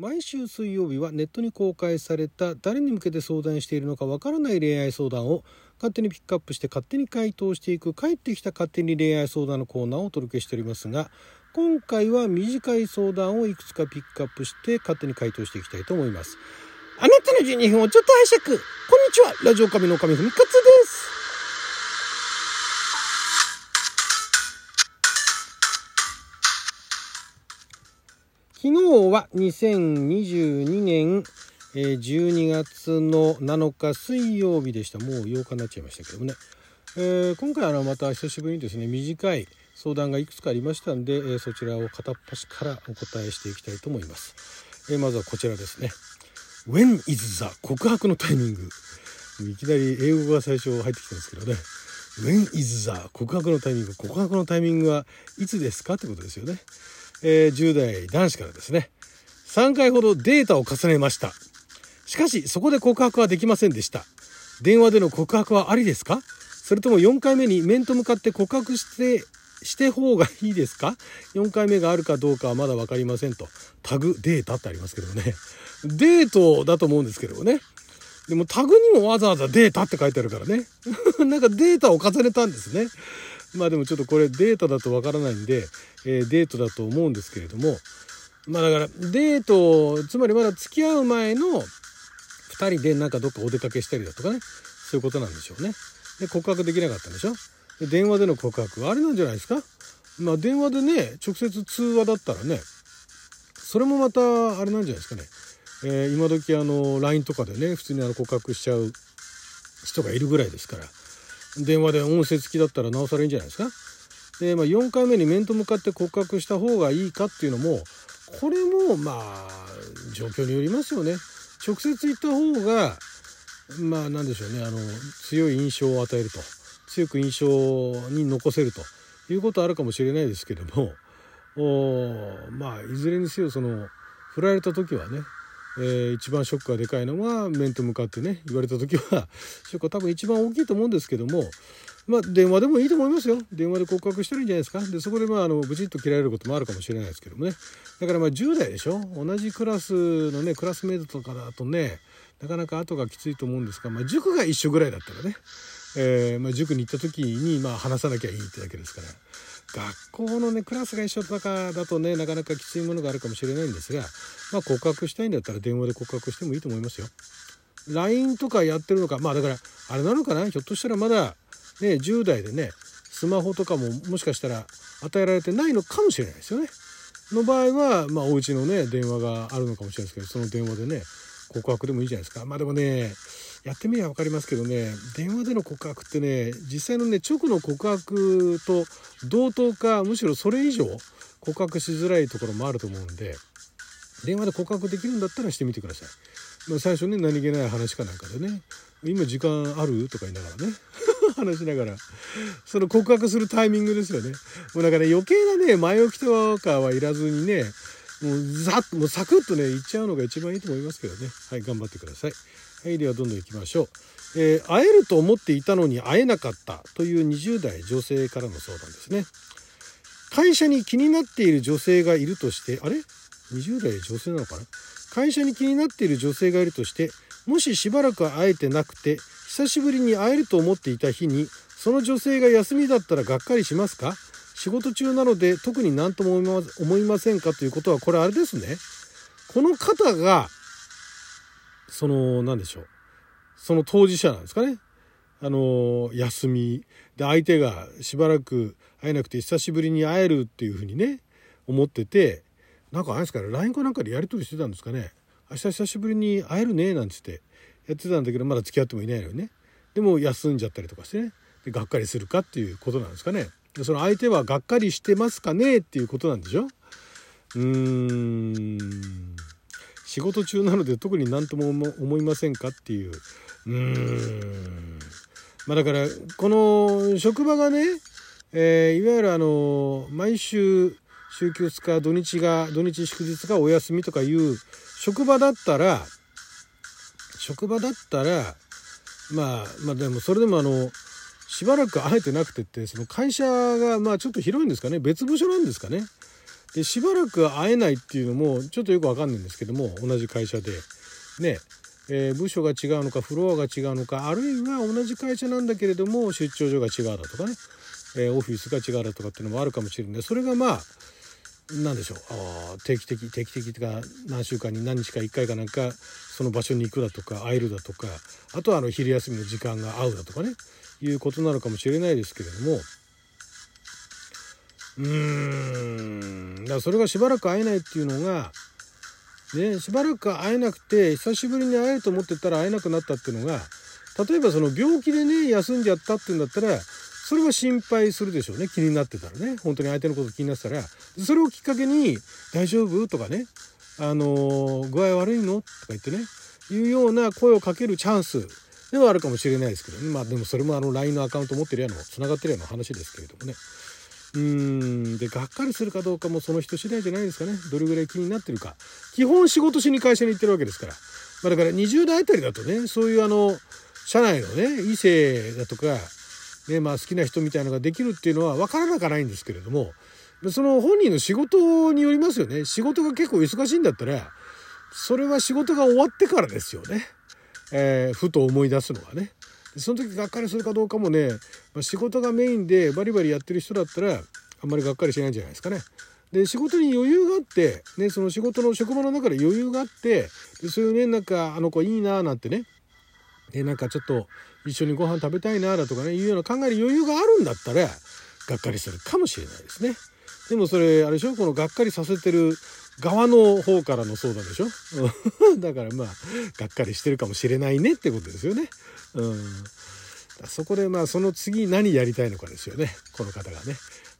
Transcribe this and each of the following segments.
毎週水曜日はネットに公開された誰に向けて相談しているのかわからない恋愛相談を勝手にピックアップして勝手に回答していく帰ってきた勝手に恋愛相談のコーナーをお届けしておりますが今回は短い相談をいくつかピックアップして勝手に回答していきたいと思います。あなたの12分をちょっと拝借。こんにちは。ラジオ神の神ふみかつです。昨日は2022年12月の7日水曜日でした。もう8日になっちゃいましたけどもね、えー、今回はまた久しぶりにですね短い相談がいくつかありましたんで、え、そちらを片っ端からお答えしていきたいと思います、えー、まずはこちらですね。When is the 告白のタイミング。いきなり英語が最初入ってきたんですけどね。When is the 告白のタイミング告白のタイミングはいつですかってことですよね。えー、10代男子からですね3回ほどデータを重ねました。しかしそこで告白はできませんでした。電話での告白はありですか？それとも4回目に面と向かって告白してして方がいいですか？4回目があるかどうかはまだ分かりませんと。タグデータってありますけどね。デートだと思うんですけどね。でもタグにもわざわざデータって書いてあるからね。なんかデータを重ねたんですね。まあでもちょっとこれデータだとわからないんで、えー、デートだと思うんですけれども、まあだからデート、つまりまだ付き合う前の2人でなんかどっかお出かけしたりだとかね、そういうことなんでしょうね。で、告白できなかったんでしょ？で電話での告白、あれなんじゃないですか？まあ電話でね、直接通話だったらね、それもまたあれなんじゃないですかね。えー、今時あの LINE とかでね普通にあの告白しちゃう人がいるぐらいですから電話で音声付きだったらなおさらいいんじゃないですか？で、まあ、4回目に面と向かって告白した方がいいかっていうのもこれもまあ状況によりますよね。直接言った方がまあ何でしょうねあの強い印象を与えると強く印象に残せるということはあるかもしれないですけどもおまあいずれにせよその振られた時はねえー、一番ショックがでかいのは面と向かってね言われた時は ショックは多分一番大きいと思うんですけどもまあ電話でもいいと思いますよ。電話で告白してるんじゃないですか。でそこでまああのブチッと切られることもあるかもしれないですけどもね。だからまあ10代でしょ。同じクラスのねクラスメイトとかだとねなかなか後がきついと思うんですが、まあ、塾が一緒ぐらいだったらね、えーまあ、塾に行った時にまあ話さなきゃいいってだけですから。学校のねクラスが一緒とかだとねなかなかきついものがあるかもしれないんですが、まあ、告白したいんだったら電話で告白してもいいと思いますよ。LINE とかやってるのかまあだからあれなのかな？ひょっとしたらまだね10代でねスマホとかももしかしたら与えられてないのかもしれないですよね。の場合はまあお家のね電話があるのかもしれないですけどその電話でね告白でもいいじゃないですか。まあでもねやってみれば分かりますけどね電話での告白ってね実際のね直の告白と同等かむしろそれ以上告白しづらいところもあると思うんで電話で告白できるんだったらしてみてください。まあ、最初ね何気ない話かなんかでね「今時間ある?」とか言いながらね 話しながらその告白するタイミングですよね。もうなんかね余計なね前置きとかはいらずにねもうザッもうサクッとね言っちゃうのが一番いいと思いますけどねはい頑張ってください。はい、ではどんどんいきましょう。えー、会えると思っていたのに会えなかったという20代女性からの相談ですね。会社に気になっている女性がいるとして、あれ ?20 代女性なのかな？会社に気になっている女性がいるとして、もししばらく会えてなくて、久しぶりに会えると思っていた日に、その女性が休みだったらがっかりしますか？仕事中なので特に何とも思いませんかということは、これあれですね。この方がその何でしょう。その当事者なんですかね。あの休み。で相手がしばらく会えなくて久しぶりに会えるっていうふうにね思っててなんかあれですかね LINE かなんかでやり取りしてたんですかね。明日久しぶりに会えるねなんつってやってたんだけどまだ付き合ってもいないのよね。でも休んじゃったりとかしてね。でがっかりするかっていうことなんですかね。その相手はがっかりしてますかねっていうことなんでしょ？うーん。仕事中なので特に何とも思いませんかっていう。うーん。まあだからこの職場がね、えー、いわゆるあの毎週週休2日土日が土日祝日がお休みとかいう職場だったら職場だったらまあまあでもそれでもあのしばらく会えてなくてってその会社がまあちょっと広いんですかね。別部署なんですかね。でしばらく会えないっていうのもちょっとよくわかんないんですけども同じ会社で。ね。えー、部署が違うのかフロアが違うのかあるいは同じ会社なんだけれども出張所が違うだとかね、えー、オフィスが違うだとかっていうのもあるかもしれない。それがまあ何でしょう。あ定期的定期的とか何週間に何日か1回かなんかその場所に行くだとか会えるだとかあとはあの昼休みの時間が合うだとかね。いうことなのかもしれないですけれども。うーん。だからそれがしばらく会えないっていうのがねしばらく会えなくて久しぶりに会えると思ってたら会えなくなったっていうのが例えばその病気でね休んじゃったっていうんだったらそれは心配するでしょうね。気になってたらね。本当に相手のこと気になってたら。それをきっかけに「大丈夫?」とかね「あの具合悪いの?」とか言ってね。いうような声をかけるチャンス。ではあるかもしれないですけどねまあでもそれもあの LINE のアカウント持ってるやのつながってるやの話ですけれどもね。うんでがっかりするかどうかもその人次第じゃないですかね。どれぐらい気になってるか。基本仕事しに会社に行ってるわけですから、まあ、だから20代あたりだとねそういうあの社内のね異性だとか、ねまあ、好きな人みたいのができるっていうのは分からなかないんですけれどもその本人の仕事によりますよね。仕事が結構忙しいんだったらそれは仕事が終わってからですよね、えー、ふと思い出すのはね。その時がっかりするかどうかもね、まあ、仕事がメインでバリバリやってる人だったらあんまりがっかりしないんじゃないですかね。で仕事に余裕があって、ね、その仕事の職場の中で余裕があってでそういうねなんかあの子いいなーなんてねでなんかちょっと一緒にご飯食べたいなだとかねいうような考える余裕があるんだったらがっかりするかもしれないですね。でもそれあれでしょ？このがっかりさせてる側の方からの相談でしょ？だからまあがっかりしてるかもしれないねってことですよね。うん、そこでまあその次何やりたいのかですよね。この方がね。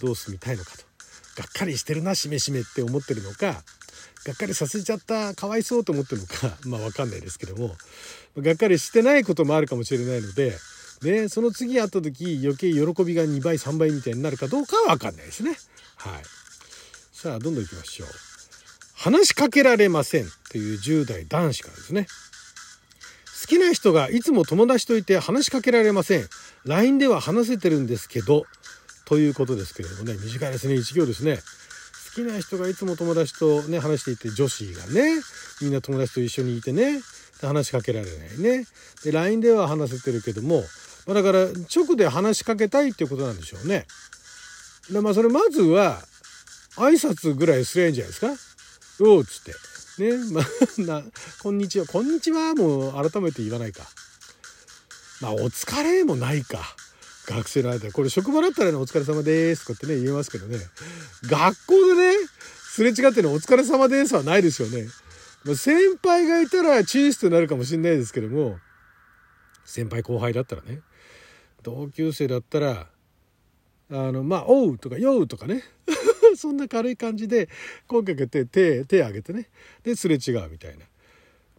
どう住みたいのかと。がっかりしてるなしめしめって思ってるのか。がっかりさせちゃったかわいそうと思ってるのか。まあ分かんないですけども。がっかりしてないこともあるかもしれないので、ね、その次会った時余計喜びが2倍3倍みたいになるかどうかは分かんないですね。はい、さあどんどんいきましょう。話しかけられませんという10代男子からですね。好きな人がいつも友達といて話しかけられません。LINE では話せてるんですけど、ということですけれどもね、短いですね、1行ですね。好きな人がいつも友達とね、話していて、女子がね、みんな友達と一緒にいてね、話しかけられないね。で、LINE では話せてるけども、まあ、だから直で話しかけたいっていうことなんでしょうね。でまあそれまずは挨拶ぐらいすりゃいいんじゃないですか。おうっつって。ね、まあ、な、こんにちは。こんにちはもう改めて言わないか。まあ、お疲れもないか。学生の間。これ職場だったらね、お疲れ様ですとかってね、言えますけどね。学校でね、すれ違ってのお疲れ様ですはないですよね。まあ、先輩がいたらチースとなるかもしれないですけども、先輩後輩だったらね、同級生だったら、あの、まあ、おうとか、ようとかね。そんな軽い感じで声かけて手手挙げてね。ですれ違うみたいな。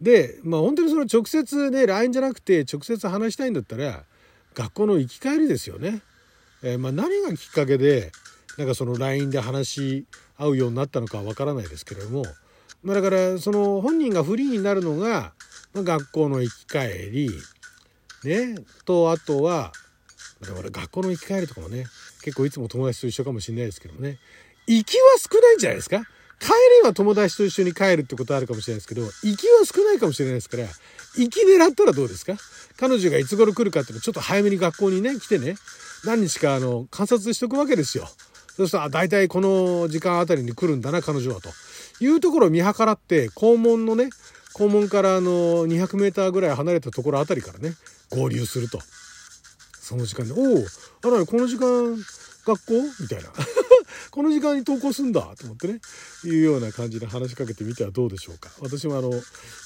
でまあ本当にその直接ね LINE じゃなくて直接話したいんだったら学校の行き帰りですよね。えー、まあ、何がきっかけでなんかその LINE で話し合うようになったのかはわからないですけれども、まあ、だからその本人がフリーになるのが、まあ、学校の行き帰り。ね。とあとは学校の行き帰りとかもね結構いつも友達と一緒かもしれないですけどね。行きは少ないんじゃないですか？帰りは友達と一緒に帰るってことあるかもしれないですけど、行きは少ないかもしれないですから、行き狙ったらどうですか？彼女がいつ頃来るかっていうのちょっと早めに学校にね、来てね、何日かあの、観察しとくわけですよ。そうすると、あ、大体この時間あたりに来るんだな、彼女はと。いうところを見計らって、校門のね、校門からあの、200メーターぐらい離れたところあたりからね、合流すると。その時間で、おお、あら、この時間、学校？みたいな。この時間に投稿すんだと思ってね、いうような感じで話しかけてみてはどうでしょうか。私もあの、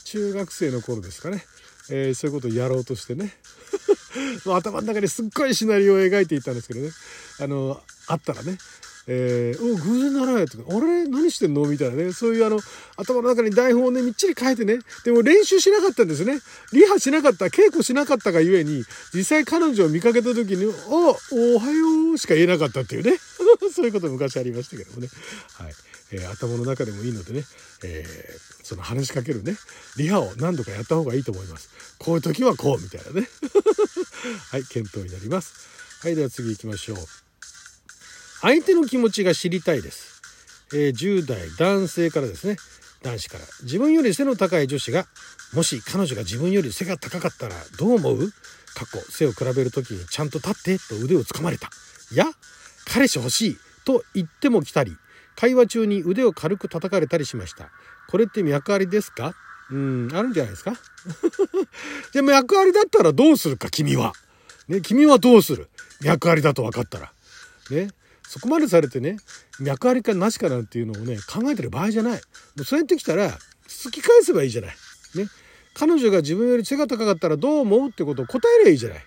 中学生の頃ですかね、えー、そういうことをやろうとしてね、頭の中ですっごいシナリオを描いていたんですけどね、あの、あったらね、えー、お偶然ならないとか、あれ何してんのみたいなね。そういうあの、頭の中に台本をね、みっちり書いてね。でも練習しなかったんですね。リハしなかった、稽古しなかったがゆえに、実際彼女を見かけた時に、あ、おはようしか言えなかったっていうね。そういうこと昔ありましたけどもね。はい。えー、頭の中でもいいのでね、えー、その話しかけるね、リハを何度かやった方がいいと思います。こういう時はこう、みたいなね。はい、検討になります。はい、では次行きましょう。相手の気持ちが知りたいです。えー、10代男性からですね男子から自分より背の高い女子がもし彼女が自分より背が高かったらどう思う？過去背を比べる時にちゃんと立ってと腕をつかまれたいや彼氏欲しいと言っても来たり会話中に腕を軽く叩かれたりしました。これって脈ありですか？うんあるんじゃないですか？でも脈ありだったらどうするか君は。ね君はどうする？脈ありだと分かったら。ねそこまでされてね脈ありかなしかなんていうのをね考えてる場合じゃない。もうそうやってきたら突き返せばいいじゃない。ね彼女が自分より背が高かったらどう思うってことを答えりゃいいじゃない。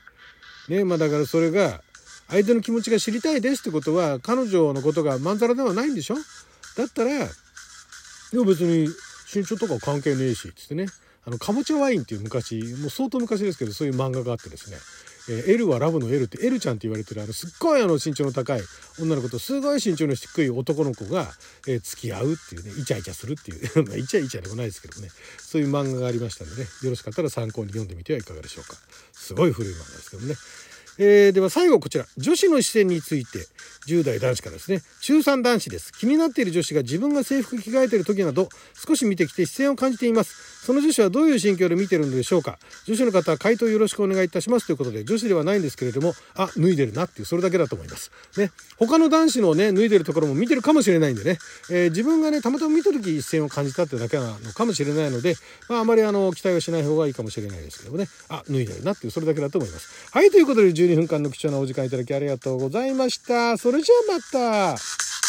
ねまあだからそれが相手の気持ちが知りたいですってことは彼女のことがまんざらではないんでしょ？だったらでも別に身長とか関係ねえしっつってね。あのかぼちゃワインっていう昔もう相当昔ですけどそういう漫画があってですね。えー、L はラブの L って L ちゃんって言われてるあのすっごいあの身長の高い女の子とすごい身長の低い男の子が、えー、付き合うっていうねイチャイチャするっていう。まあイチャイチャでもないですけどね。そういう漫画がありましたのでね。よろしかったら参考に読んでみてはいかがでしょうか。すごい古い漫画ですけどね。えー、では最後こちら。女子の視線について。10代男子からですね。中3男子です。気になっている女子が自分が制服着替えている時など少し見てきて視線を感じています。その女子はどういう心境で見てるのでしょうか。女子の方は回答よろしくお願いいたします。ということで女子ではないんですけれどもあ脱いでるなっていうそれだけだと思います。ね。他の男子のね脱いでるところも見てるかもしれないんでね、えー、自分がねたまたま見た時一線を感じたってだけなのかもしれないのでまああまりあの期待はしない方がいいかもしれないですけどもね。あ脱いでるなっていうそれだけだと思います。はいということで12分間の貴重なお時間いただきありがとうございました。それじゃあまた。